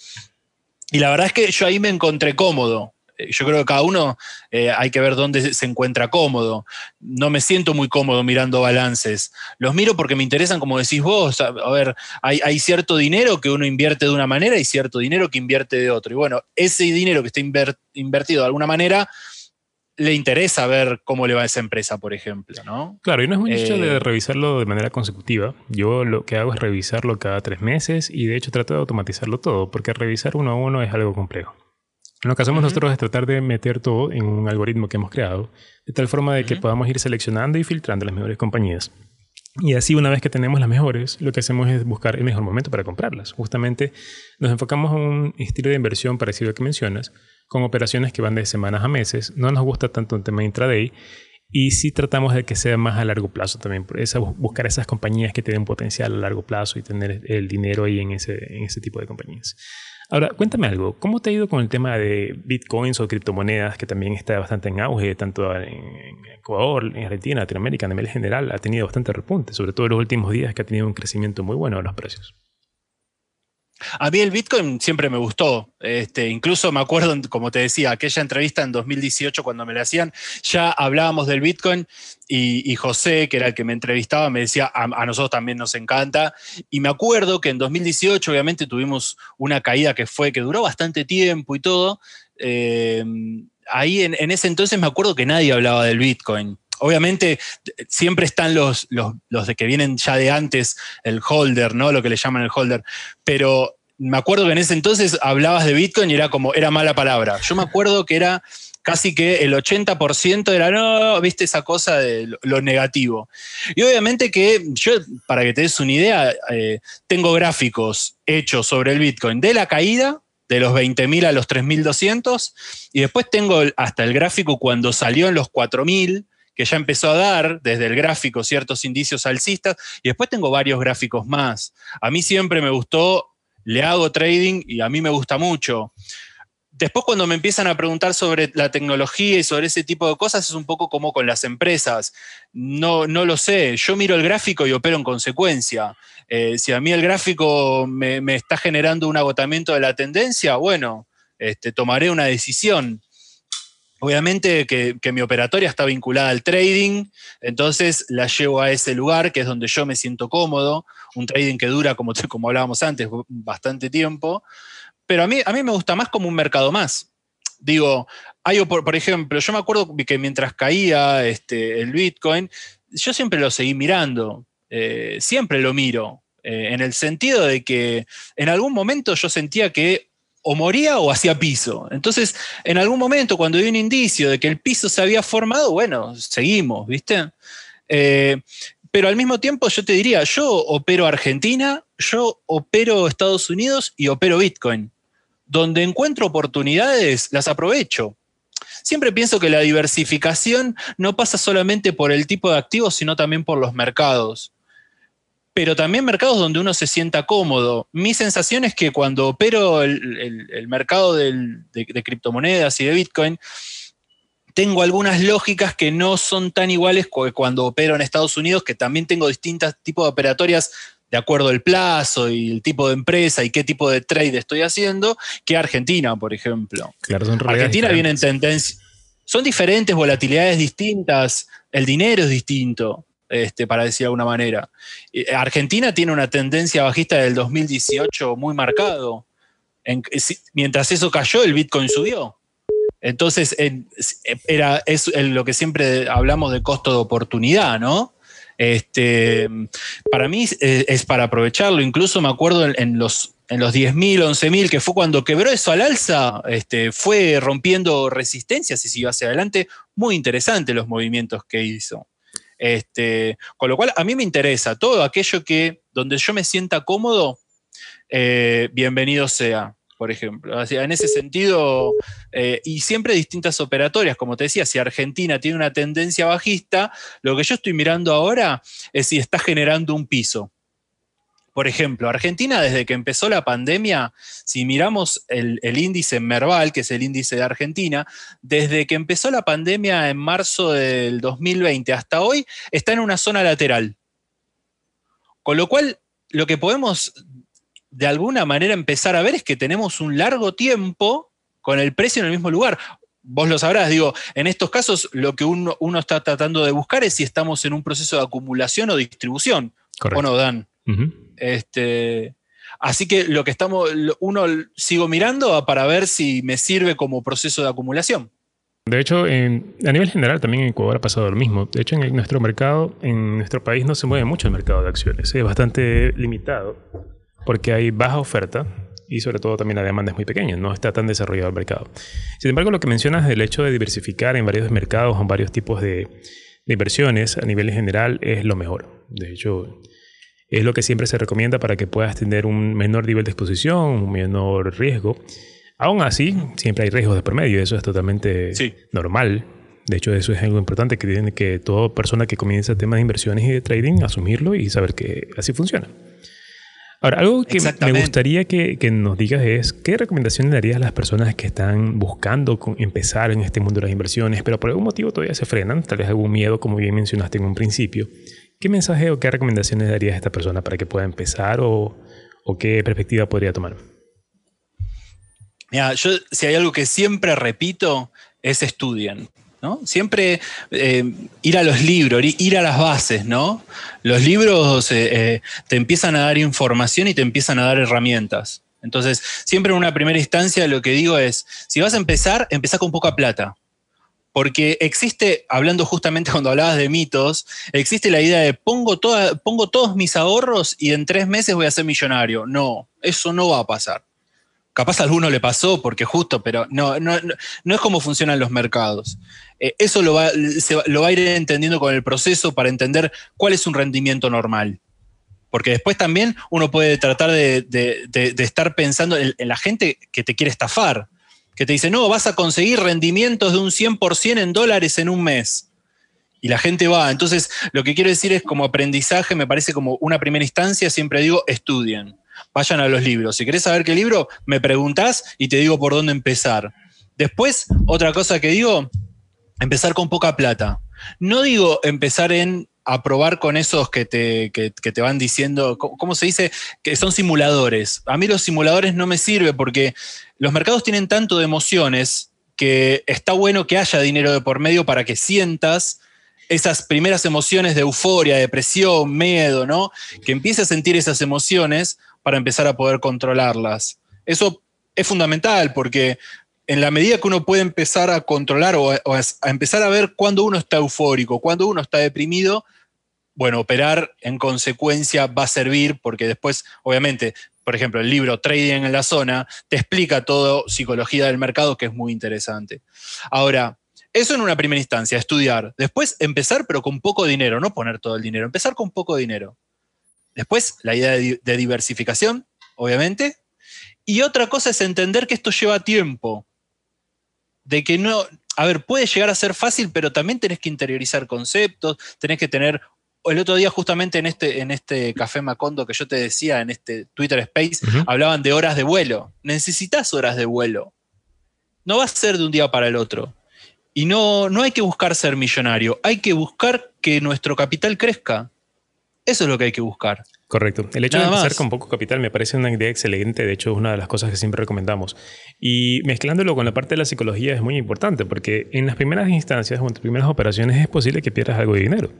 Y la verdad es que yo ahí me encontré cómodo. Eh, yo creo que cada uno eh, hay que ver dónde se encuentra cómodo. No me siento muy cómodo mirando balances. Los miro porque me interesan, como decís vos. A, ver, hay, cierto dinero que uno invierte de una manera y cierto dinero que invierte de otro. Y bueno, ese dinero que está invertido de alguna manera le interesa ver cómo le va a esa empresa, por ejemplo, ¿no? Claro, y no es muy hecho de eh, revisarlo de manera consecutiva. Yo lo que hago es revisarlo cada tres meses y de hecho trato de automatizarlo todo, porque revisar uno a uno es algo complejo. Lo que hacemos nosotros es tratar de meter todo en un algoritmo que hemos creado, de tal forma de que podamos ir seleccionando y filtrando las mejores compañías. Y así una vez que tenemos las mejores, lo que hacemos es buscar el mejor momento para comprarlas. Justamente nos enfocamos en un estilo de inversión parecido al que mencionas, con operaciones que van de semanas a meses. No nos gusta tanto un tema intraday y sí tratamos de que sea más a largo plazo también. Esa, buscar esas compañías que tienen potencial a largo plazo y tener el dinero ahí en ese, en ese tipo de compañías. Ahora, cuéntame algo, ¿cómo te ha ido con el tema de bitcoins o criptomonedas que también está bastante en auge, tanto en Ecuador, en Argentina, Latinoamérica, a nivel general, ha tenido bastante repunte, sobre todo en los últimos días que ha tenido un crecimiento muy bueno de los precios? A mí el Bitcoin siempre me gustó. Este, incluso me acuerdo, como te decía, aquella entrevista en 2018 cuando me la hacían, ya hablábamos del Bitcoin y, José, que era el que me entrevistaba, me decía, a, nosotros también nos encanta. Y me acuerdo que en 2018 obviamente tuvimos una caída que fue, que duró bastante tiempo y todo. Eh, ahí en, en ese entonces me acuerdo que nadie hablaba del Bitcoin obviamente siempre están los, los, de que vienen ya de antes, el holder, ¿no? Lo que le llaman el holder. Pero me acuerdo que en ese entonces hablabas de Bitcoin y era como, era mala palabra. Yo me acuerdo que era casi que el 80% era, no, viste esa cosa de lo, negativo. Y obviamente que yo, para que te des una idea, eh, tengo gráficos hechos sobre el Bitcoin de la caída, de los 20.000 a los 3.200, y después tengo hasta el gráfico cuando salió en los 4.000, que ya empezó a dar desde el gráfico ciertos indicios alcistas, y después tengo varios gráficos más. A mí siempre me gustó, le hago trading y a mí me gusta mucho. Después cuando me empiezan a preguntar sobre la tecnología y sobre ese tipo de cosas es un poco como con las empresas. No, no lo sé, yo miro el gráfico y opero en consecuencia. Eh, si a mí el gráfico me, está generando un agotamiento de la tendencia, bueno, este, tomaré una decisión. Obviamente que, mi operatoria está vinculada al trading, entonces la llevo a ese lugar que es donde yo me siento cómodo, un trading que dura, como, [laughs] como hablábamos antes, bastante tiempo, pero a mí, a mí me gusta más como un mercado más. Digo, hay, por, ejemplo, yo me acuerdo que mientras caía este, el Bitcoin, yo siempre lo seguí mirando, eh, siempre lo miro, eh, en el sentido de que en algún momento yo sentía que o moría o hacía piso. Entonces, en algún momento, cuando hay un indicio de que el piso se había formado, bueno, seguimos, ¿viste? Eh, pero al mismo tiempo yo te diría, yo opero Argentina, yo opero Estados Unidos y opero Bitcoin. Donde encuentro oportunidades, las aprovecho. Siempre pienso que la diversificación no pasa solamente por el tipo de activos, sino también por los mercados pero también mercados donde uno se sienta cómodo. Mi sensación es que cuando opero el, mercado de, criptomonedas y de Bitcoin, tengo algunas lógicas que no son tan iguales que cuando opero en Estados Unidos, que también tengo distintos tipos de operatorias de acuerdo al plazo y el tipo de empresa y qué tipo de trade estoy haciendo, que Argentina, por ejemplo. Claro, son Argentina viene en tendencia. Son diferentes, volatilidades distintas, el dinero es distinto. Este, para decir de alguna manera. Argentina tiene una tendencia bajista del 2018 muy marcado. mientras eso cayó, el Bitcoin subió. Entonces, era, es lo que siempre hablamos de costo de oportunidad, ¿no? Este, para mí es, para aprovecharlo. Incluso me acuerdo en, los, en los 10.000, 11.000, que fue cuando quebró eso al alza, este, fue rompiendo resistencias y siguió hacia adelante. Muy interesante los movimientos que hizo. Este, con lo cual, a mí me interesa todo aquello que, donde yo me sienta cómodo, eh, bienvenido sea, por ejemplo. en ese sentido, eh, y siempre distintas operatorias, como te decía, si Argentina tiene una tendencia bajista, lo que yo estoy mirando ahora es si está generando un piso. Por ejemplo, Argentina desde que empezó la pandemia, si miramos el, índice Merval, que es el índice de Argentina, desde que empezó la pandemia en marzo del 2020 hasta hoy, está en una zona lateral. Con lo cual, lo que podemos de alguna manera empezar a ver es que tenemos un largo tiempo con el precio en el mismo lugar. Vos lo sabrás, digo, en estos casos lo que uno, está tratando de buscar es si estamos en un proceso de acumulación o distribución. ¿O no, Dan? Este, así que lo que estamos, uno sigo mirando para ver si me sirve como proceso de acumulación. De hecho, a nivel general también en Ecuador ha pasado lo mismo. De hecho, en nuestro mercado, en nuestro país no se mueve mucho el mercado de acciones. Es bastante limitado porque hay baja oferta y sobre todo también la demanda es muy pequeña, no está tan desarrollado el mercado. Sin embargo, lo que mencionas del hecho de diversificar en varios mercados en varios tipos de inversiones a nivel general es lo mejor. De hecho, es lo que siempre se recomienda para que puedas tener un menor nivel de exposición, un menor riesgo. Aún así, siempre hay riesgos de promedio, eso es totalmente normal. De hecho, eso es algo importante que tiene que toda persona que comienza temas de inversiones y de trading asumirlo y saber que así funciona. Ahora, algo que me gustaría que, nos digas es, ¿qué recomendaciones darías a las personas que están buscando empezar en este mundo de las inversiones, pero por algún motivo todavía se frenan? Tal vez algún miedo, como bien mencionaste en un principio. ¿Qué mensaje o qué recomendaciones darías a esta persona para que pueda empezar o, qué perspectiva podría tomar? Mira, yo si hay algo que siempre repito es estudien. ¿no? Siempre eh, ir a los libros, ir a las bases, ¿no? Los libros eh, eh, te empiezan a dar información y te empiezan a dar herramientas. Entonces, siempre en una primera instancia lo que digo es, si vas a empezar, empezá con poca plata. Porque existe, hablando justamente cuando hablabas de mitos, existe la idea de pongo, todos mis ahorros y en tres meses voy a ser millonario. No, eso no va a pasar. Capaz a alguno le pasó porque justo, pero no, no, no, es como funcionan los mercados. Eh, eso lo va, lo va a ir entendiendo con el proceso para entender cuál es un rendimiento normal. Porque después también uno puede tratar de, estar pensando en, la gente que te quiere estafar, que te dice, no, vas a conseguir rendimientos de un 100% en dólares en un mes. Y la gente va. Entonces, lo que quiero decir es como aprendizaje, me parece como una primera instancia, siempre digo, estudien vayan a los libros. Si querés saber qué libro, me preguntás y te digo por dónde empezar. Después, otra cosa que digo, empezar con poca plata. No digo empezar en aprobar con esos que te, te, van diciendo, ¿cómo se dice? Que son simuladores. A mí los simuladores no me sirven porque los mercados tienen tanto de emociones que está bueno que haya dinero de por medio para que sientas esas primeras emociones de euforia, depresión, miedo, ¿no? Que empieces a sentir esas emociones para empezar a poder controlarlas. Eso es fundamental porque en la medida que uno puede empezar a controlar o, a, empezar a ver cuándo uno está eufórico, cuándo uno está deprimido, bueno, operar en consecuencia va a servir porque después, obviamente, por ejemplo, el libro Trading en la zona te explica todo psicología del mercado que es muy interesante. Ahora, eso en una primera instancia, estudiar. Después empezar pero con poco dinero, no poner todo el dinero, empezar con poco dinero. Después, la idea de, diversificación, obviamente. Y otra cosa es entender que esto lleva tiempo. De que no, a ver, puede llegar a ser fácil, pero también tenés que interiorizar conceptos, tenés que tener. El otro día, justamente en este, en este Café Macondo que yo te decía, en este Twitter Space, hablaban de horas de vuelo. Necesitas horas de vuelo. No va a ser de un día para el otro. Y no, no hay que buscar ser millonario, hay que buscar que nuestro capital crezca. Eso es lo que hay que buscar. Correcto. El hecho de empezar con poco capital me parece una idea excelente. De hecho, es una de las cosas que siempre recomendamos. Y mezclándolo con la parte de la psicología es muy importante porque en las primeras instancias o en tus primeras operaciones es posible que pierdas algo de dinero.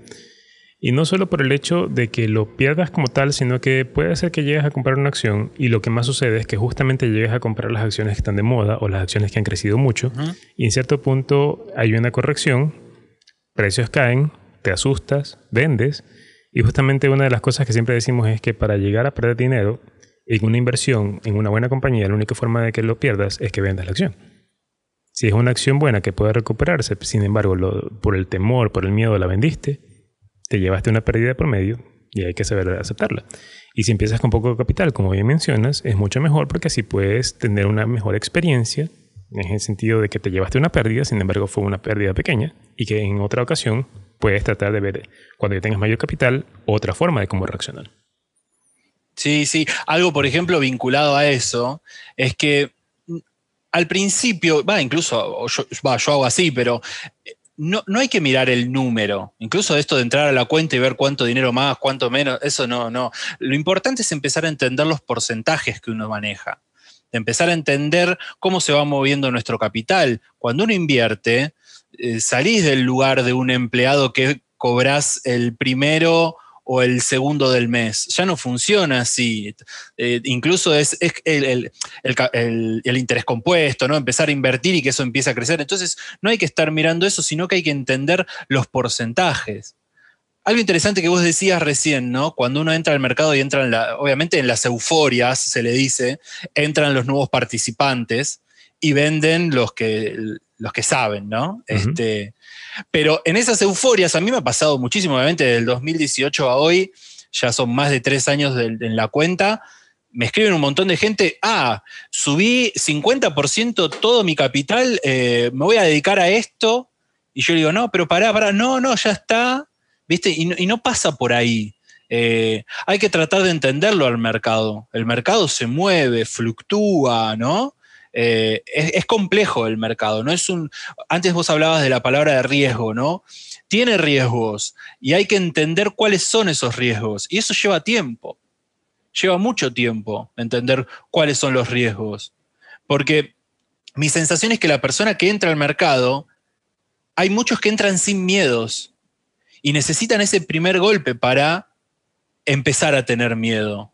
Y no solo por el hecho de que lo pierdas como tal, sino que puede ser que llegues a comprar una acción y lo que más sucede es que justamente llegues a comprar las acciones que están de moda o las acciones que han crecido mucho y en cierto punto hay una corrección, precios caen, te asustas, vendes y justamente una de las cosas que siempre decimos es que para llegar a perder dinero en una inversión, en una buena compañía, la única forma de que lo pierdas es que vendas la acción. Si es una acción buena que puede recuperarse, sin embargo, por el temor, por el miedo la vendiste, te llevaste una pérdida por medio y hay que saber aceptarla. Y si empiezas con poco capital, como bien mencionas, es mucho mejor porque así puedes tener una mejor experiencia en el sentido de que te llevaste una pérdida, sin embargo fue una pérdida pequeña y que en otra ocasión puedes tratar de ver, cuando ya tengas mayor capital, otra forma de cómo reaccionar. Sí, sí. Algo, por ejemplo, vinculado a eso, es que mm, al principio, va, incluso, yo, yo hago así, pero eh, no, no, hay que mirar el número. Incluso esto de entrar a la cuenta y ver cuánto dinero más, cuánto menos, eso no, no. Lo importante es empezar a entender los porcentajes que uno maneja. empezar a entender cómo se va moviendo nuestro capital. Cuando uno invierte, eh, salís del lugar de un empleado que cobras el primero o el segundo del mes. Ya no funciona así. Eh, incluso es, el, interés compuesto, ¿no? Empezar a invertir y que eso empiece a crecer. Entonces, no hay que estar mirando eso, sino que hay que entender los porcentajes. Algo interesante que vos decías recién, ¿no? Cuando uno entra al mercado y entra la, obviamente en las euforias, se le dice, entran los nuevos participantes y venden los que, los que saben, ¿no? este, pero en esas euforias, a mí me ha pasado muchísimo, obviamente, del 2018 a hoy, ya son más de tres años en la cuenta, me escriben un montón de gente, ah, subí 50% todo mi capital, eh, me voy a dedicar a esto, y yo digo, no, pero pará, pará, no, no, ya está, ¿viste? Y no, pasa por ahí. Eh, hay que tratar de entenderlo al mercado. El mercado se mueve, fluctúa, ¿no? Eh, es, complejo el mercado, ¿no? Es un. Antes vos hablabas de la palabra de riesgo, ¿no? Tiene riesgos y hay que entender cuáles son esos riesgos. Y eso lleva tiempo. Lleva mucho tiempo entender cuáles son los riesgos. Porque mi sensación es que la persona que entra al mercado, hay muchos que entran sin miedos y necesitan ese primer golpe para empezar a tener miedo.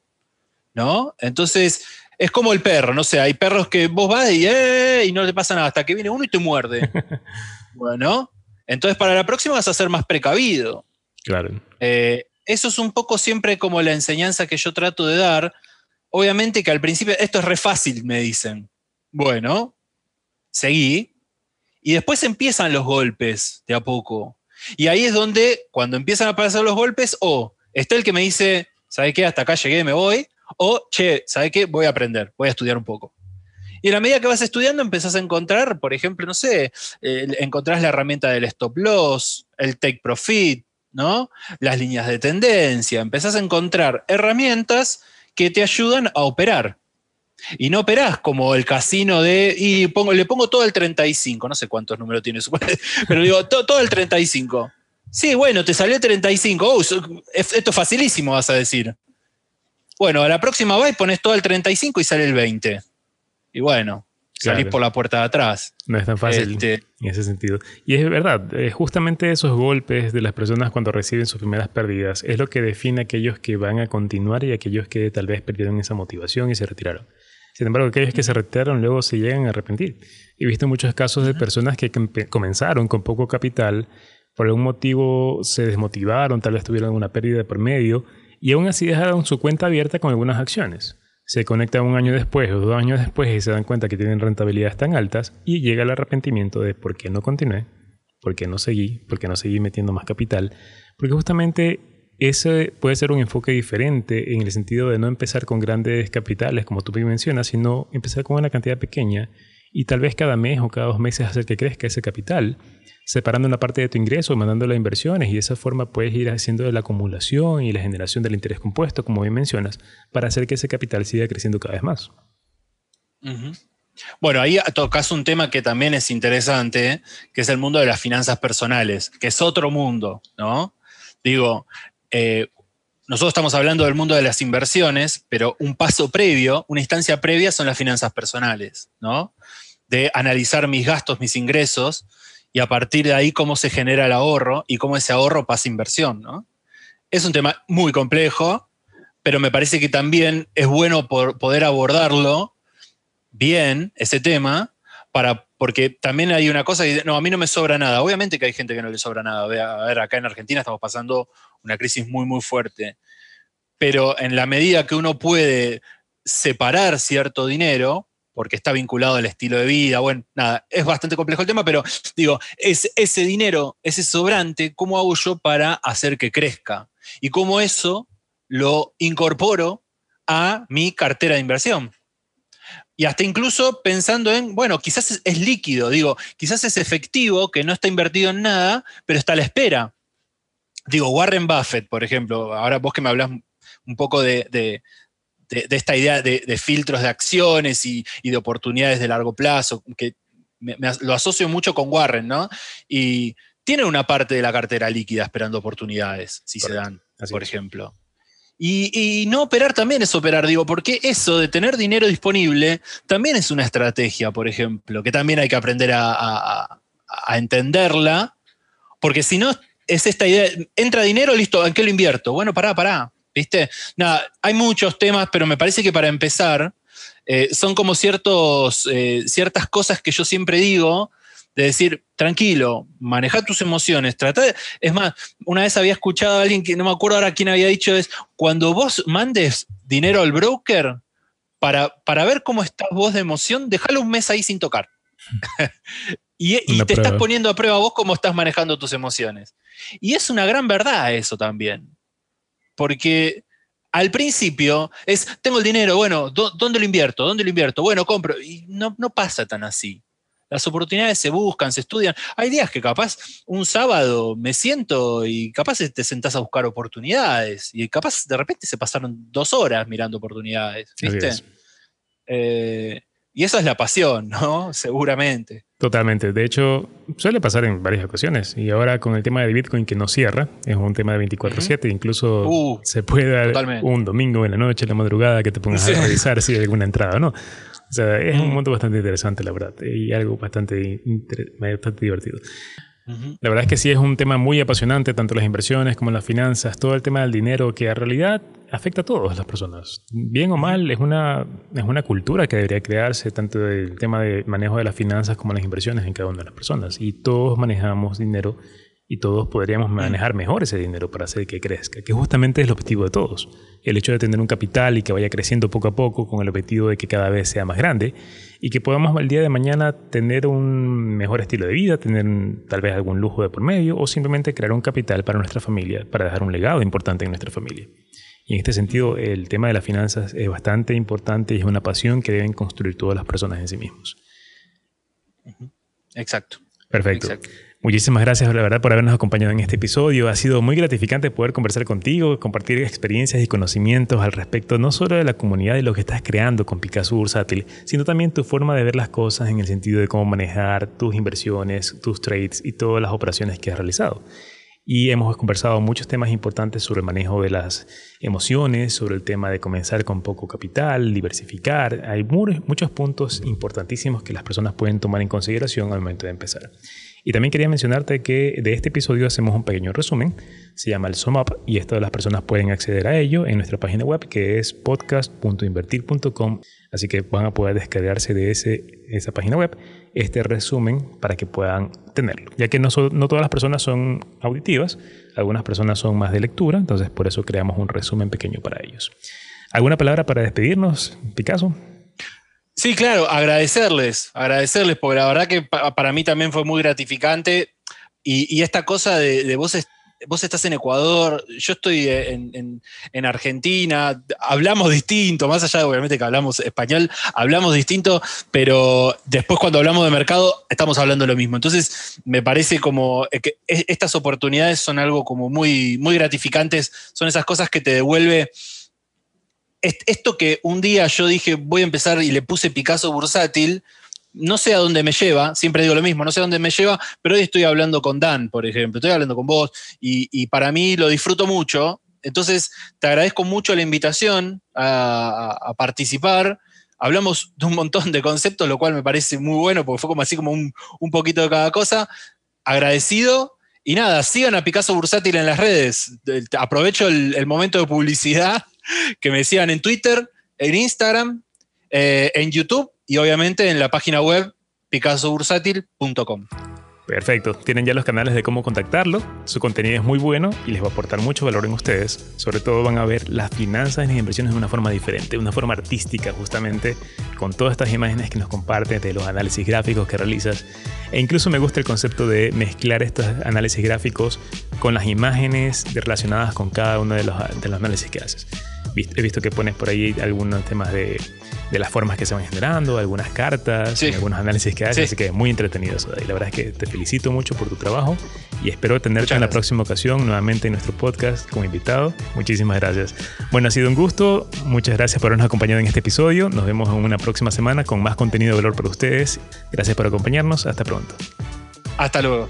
¿No? Entonces, es como el perro, no sé, hay perros que vos vas y, eh, y no te pasa nada hasta que viene uno y te muerde. [laughs] bueno, entonces para la próxima vas a ser más precavido. Claro. Eh, eso es un poco siempre como la enseñanza que yo trato de dar. Obviamente que al principio, esto es re fácil, me dicen. Bueno, seguí. Y después empiezan los golpes de a poco. Y ahí es donde, cuando empiezan a aparecer los golpes, o está el que me dice, ¿sabe qué? Hasta acá llegué, me voy. O, che, ¿sabe qué? Voy a aprender, voy a estudiar un poco. Y a la medida que vas estudiando empezás a encontrar, por ejemplo, no sé, eh, encontrás la herramienta del stop loss, el take profit, ¿no? Las líneas de tendencia, empezás a encontrar herramientas que te ayudan a operar. Y no operás como el casino de, y pongo, le pongo todo el 35, no sé cuántos números tiene [laughs] pero digo, todo, el 35. Sí, bueno, te salió el 35, esto es facilísimo, vas a decir. Bueno, a la próxima vez pones todo el 35 y sale el 20. Y bueno, salís por la puerta de atrás. No es tan fácil este, en ese sentido. Y es verdad, eh, justamente esos golpes de las personas cuando reciben sus primeras pérdidas es lo que define a aquellos que van a continuar y aquellos que tal vez perdieron esa motivación y se retiraron. Sin embargo, aquellos que se retiraron luego se llegan a arrepentir. He visto muchos casos de personas que comenzaron con poco capital, por algún motivo se desmotivaron, tal vez tuvieron una pérdida por medio y aún así dejaron su cuenta abierta con algunas acciones. Se conectan un año después o dos años después y se dan cuenta que tienen rentabilidades tan altas y llega el arrepentimiento de por qué no continué, por qué no seguí, por qué no seguí metiendo más capital. Porque justamente ese puede ser un enfoque diferente en el sentido de no empezar con grandes capitales, como tú mencionas, sino empezar con una cantidad pequeña y tal vez cada mes o cada dos meses hacer que crezca ese capital separando una parte de tu ingreso, mandándola a inversiones y de esa forma puedes ir haciendo la acumulación y la generación del interés compuesto, como bien mencionas, para hacer que ese capital siga creciendo cada vez más. Bueno, ahí tocas un tema que también es interesante, que es el mundo de las finanzas personales, que es otro mundo, ¿no? Digo, eh, nosotros estamos hablando del mundo de las inversiones, pero un paso previo, una instancia previa son las finanzas personales, ¿no? De analizar mis gastos, mis ingresos, y a partir de ahí cómo se genera el ahorro y cómo ese ahorro pasa a inversión. ¿no? Es un tema muy complejo, pero me parece que también es bueno poder abordarlo bien, ese tema, para, porque también hay una cosa que no, a mí no me sobra nada. Obviamente que hay gente que no le sobra nada. A ver, acá en Argentina estamos pasando una crisis muy, muy fuerte. Pero en la medida que uno puede separar cierto dinero, porque está vinculado al estilo de vida. Bueno, nada, es bastante complejo el tema, pero digo, es ese dinero, ese sobrante, ¿cómo hago yo para hacer que crezca? Y cómo eso lo incorporo a mi cartera de inversión. Y hasta incluso pensando en, bueno, quizás es, líquido, digo, quizás es efectivo, que no está invertido en nada, pero está a la espera. Digo, Warren Buffett, por ejemplo, ahora vos que me hablas un poco de, de, esta idea de, filtros de acciones y, de oportunidades de largo plazo, que lo asocio mucho con Warren, ¿no? Y tiene una parte de la cartera líquida esperando oportunidades, si se dan, por ejemplo. Y, no operar también es operar, digo, porque eso de tener dinero disponible también es una estrategia, por ejemplo, que también hay que aprender a, entenderla, porque si no es esta idea, entra dinero, listo, ¿en qué lo invierto? Bueno, pará, pará, ¿viste? Nada, hay muchos temas, pero me parece que para empezar, eh, son como ciertos, eh, ciertas cosas que yo siempre digo, de decir, tranquilo, maneja tus emociones, trata de, es más, una vez había escuchado a alguien que no me acuerdo ahora quién había dicho, es, cuando vos mandes dinero al broker, para, para ver cómo estás vos de emoción, déjalo un mes ahí sin tocar. [laughs] y, te estás poniendo a prueba vos cómo estás manejando tus emociones. Y es una gran verdad eso también. Porque al principio es, tengo el dinero, bueno, ¿dónde lo invierto? ¿Dónde lo invierto? Bueno, compro. Y no, no pasa tan así. Las oportunidades se buscan, se estudian. Hay días que capaz un sábado me siento y capaz te sentás a buscar oportunidades y capaz de repente se pasaron dos horas mirando oportunidades, ¿viste? Eh, y esa es la pasión, ¿no? [laughs] Seguramente. Totalmente. De hecho, suele pasar en varias ocasiones. Y ahora con el tema de Bitcoin que no cierra, es un tema de 24-7. Incluso uh, se puede dar un domingo en la noche, en la madrugada, que te pongas a revisar si hay alguna entrada o no. O sea, es un mundo bastante interesante, la verdad, y algo bastante, bastante divertido. La verdad es que sí es un tema muy apasionante, tanto las inversiones como las finanzas, todo el tema del dinero, que en realidad afecta a todas las personas. Bien o mal, es una, es una cultura que debería crearse, tanto el tema de manejo de las finanzas como las inversiones en cada una de las personas. Y todos manejamos dinero y todos podríamos manejar mejor ese dinero para hacer que crezca, que justamente es el objetivo de todos. El hecho de tener un capital y que vaya creciendo poco a poco con el objetivo de que cada vez sea más grande y que podamos al día de mañana tener un mejor estilo de vida, tener tal vez algún lujo de por medio o simplemente crear un capital para nuestra familia, para dejar un legado importante en nuestra familia. Y en este sentido, el tema de las finanzas es bastante importante y es una pasión que deben construir todas las personas en sí mismos. Exacto. Perfecto. Muchísimas gracias, la verdad, por habernos acompañado en este episodio. Ha sido muy gratificante poder conversar contigo, compartir experiencias y conocimientos al respecto, no solo de la comunidad y lo que estás creando con Picasso Bursátil, sino también tu forma de ver las cosas en el sentido de cómo manejar tus inversiones, tus trades y todas las operaciones que has realizado. Y hemos conversado muchos temas importantes sobre el manejo de las emociones, sobre el tema de comenzar con poco capital, diversificar. Hay muchos puntos importantísimos que las personas pueden tomar en consideración al momento de empezar. Y también quería mencionarte que de este episodio hacemos un pequeño resumen. Se llama el Sum Up y esto las personas pueden acceder a ello en nuestra página web que es podcast.invertir.com. Así que van a poder descargarse de esa página web este resumen para que puedan tenerlo. Ya que no, no todas las personas son auditivas, algunas personas son más de lectura, entonces por eso creamos un resumen pequeño para ellos. ¿Alguna palabra para despedirnos, Picasso? Sí, claro, agradecerles, agradecerles, porque la verdad que para mí también fue muy gratificante. Y, esta cosa de, vos, vos estás en Ecuador, yo estoy en, Argentina, hablamos distinto, más allá de obviamente que hablamos español, hablamos distinto, pero después cuando hablamos de mercado estamos hablando lo mismo. Entonces me parece como que estas oportunidades son algo como muy, muy gratificantes, son esas cosas que te devuelve esto que un día yo dije voy a empezar y le puse Picasso bursátil, no sé a dónde me lleva, siempre digo lo mismo, no sé a dónde me lleva, pero hoy estoy hablando con Dan, por ejemplo, estoy hablando con vos y, para mí lo disfruto mucho. Entonces, te agradezco mucho la invitación a, participar. Hablamos de un montón de conceptos, lo cual me parece muy bueno, porque fue como así como un, poquito de cada cosa. Agradecido. Y nada, sigan a Picasso Bursátil en las redes. Aprovecho el momento de publicidad que me sigan en Twitter, en Instagram, eh, en YouTube y obviamente en la página web picassobursátil.com. Perfecto, tienen ya los canales de cómo contactarlo, su contenido es muy bueno y les va a aportar mucho valor en ustedes. Sobre todo van a ver las finanzas y las inversiones de una forma diferente, de una forma artística justamente, con todas estas imágenes que nos comparten, de los análisis gráficos que realizas. E incluso me gusta el concepto de mezclar estos análisis gráficos con las imágenes relacionadas con cada uno de los, de los análisis que haces. He visto que pones por ahí algunos temas de, de las formas que se van generando, algunas cartas, algunos análisis que haces, así que muy entretenido eso. Y la verdad es que te felicito mucho por tu trabajo y espero tenerte en la próxima ocasión nuevamente en nuestro podcast como invitado. Muchísimas gracias. Bueno, ha sido un gusto. Muchas gracias por habernos acompañado en este episodio. Nos vemos en una próxima semana con más contenido de valor para ustedes. Gracias por acompañarnos. Hasta pronto. Hasta luego.